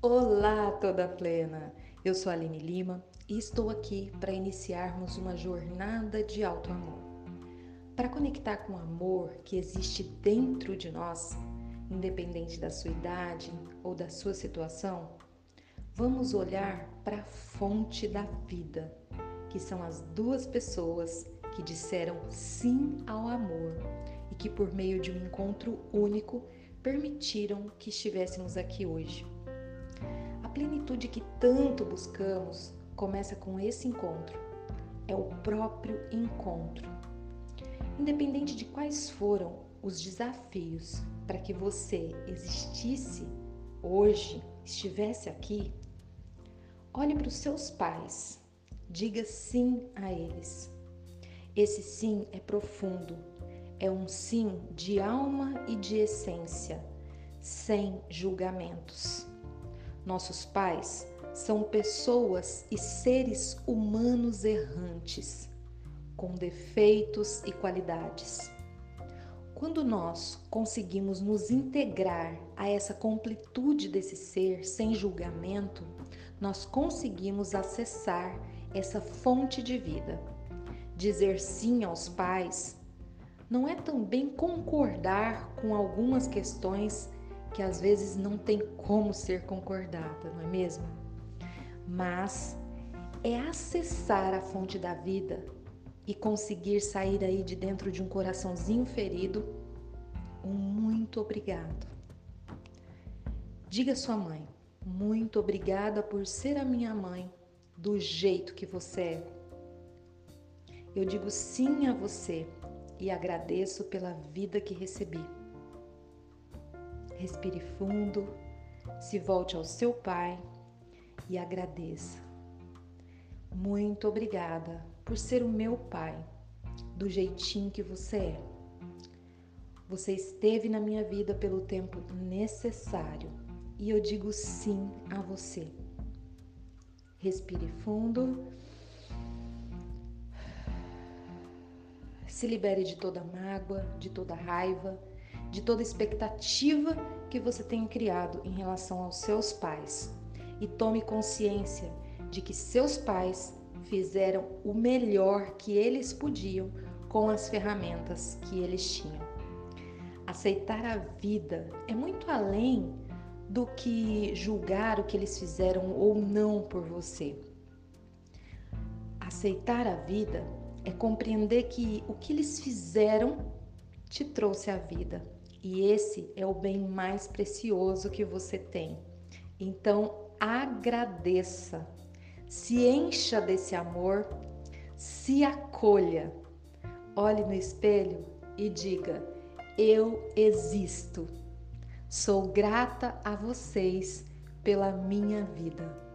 Olá, toda plena! Eu sou Aline Lima e estou aqui para iniciarmos uma jornada de alto amor. Para conectar com o amor que existe dentro de nós, independente da sua idade ou da sua situação, vamos olhar para a fonte da vida, que são as duas pessoas que disseram sim ao amor e que, por meio de um encontro único, permitiram que estivéssemos aqui hoje. Plenitude que tanto buscamos começa com esse encontro. É o próprio encontro. Independente de quais foram os desafios para que você existisse hoje, estivesse aqui, olhe para os seus pais, diga sim a eles. Esse sim é profundo, é um sim de alma e de essência, sem julgamentos. Nossos pais são pessoas e seres humanos errantes, com defeitos e qualidades. Quando nós conseguimos nos integrar a essa completude desse ser sem julgamento, nós conseguimos acessar essa fonte de vida. Dizer sim aos pais não é também concordar com algumas questões que às vezes não tem como ser concordada, não é mesmo? Mas é acessar a fonte da vida e conseguir sair aí de dentro de um coraçãozinho ferido. Um muito obrigado. Diga à sua mãe, muito obrigada por ser a minha mãe do jeito que você é. Eu digo sim a você e agradeço pela vida que recebi. Respire fundo, se volte ao seu Pai e agradeça. Muito obrigada por ser o meu Pai, do jeitinho que você é. Você esteve na minha vida pelo tempo necessário e eu digo sim a você. Respire fundo Se libere de toda mágoa, de toda raiva, de toda expectativa que você tenha criado em relação aos seus pais. E tome consciência de que seus pais fizeram o melhor que eles podiam com as ferramentas que eles tinham. Aceitar a vida é muito além do que julgar o que eles fizeram ou não por você. Aceitar a vida é compreender que o que eles fizeram te trouxe a vida e esse é o bem mais precioso que você tem. Então, agradeça, se encha desse amor, se acolha, olhe no espelho e diga: Eu existo. Sou grata a vocês pela minha vida.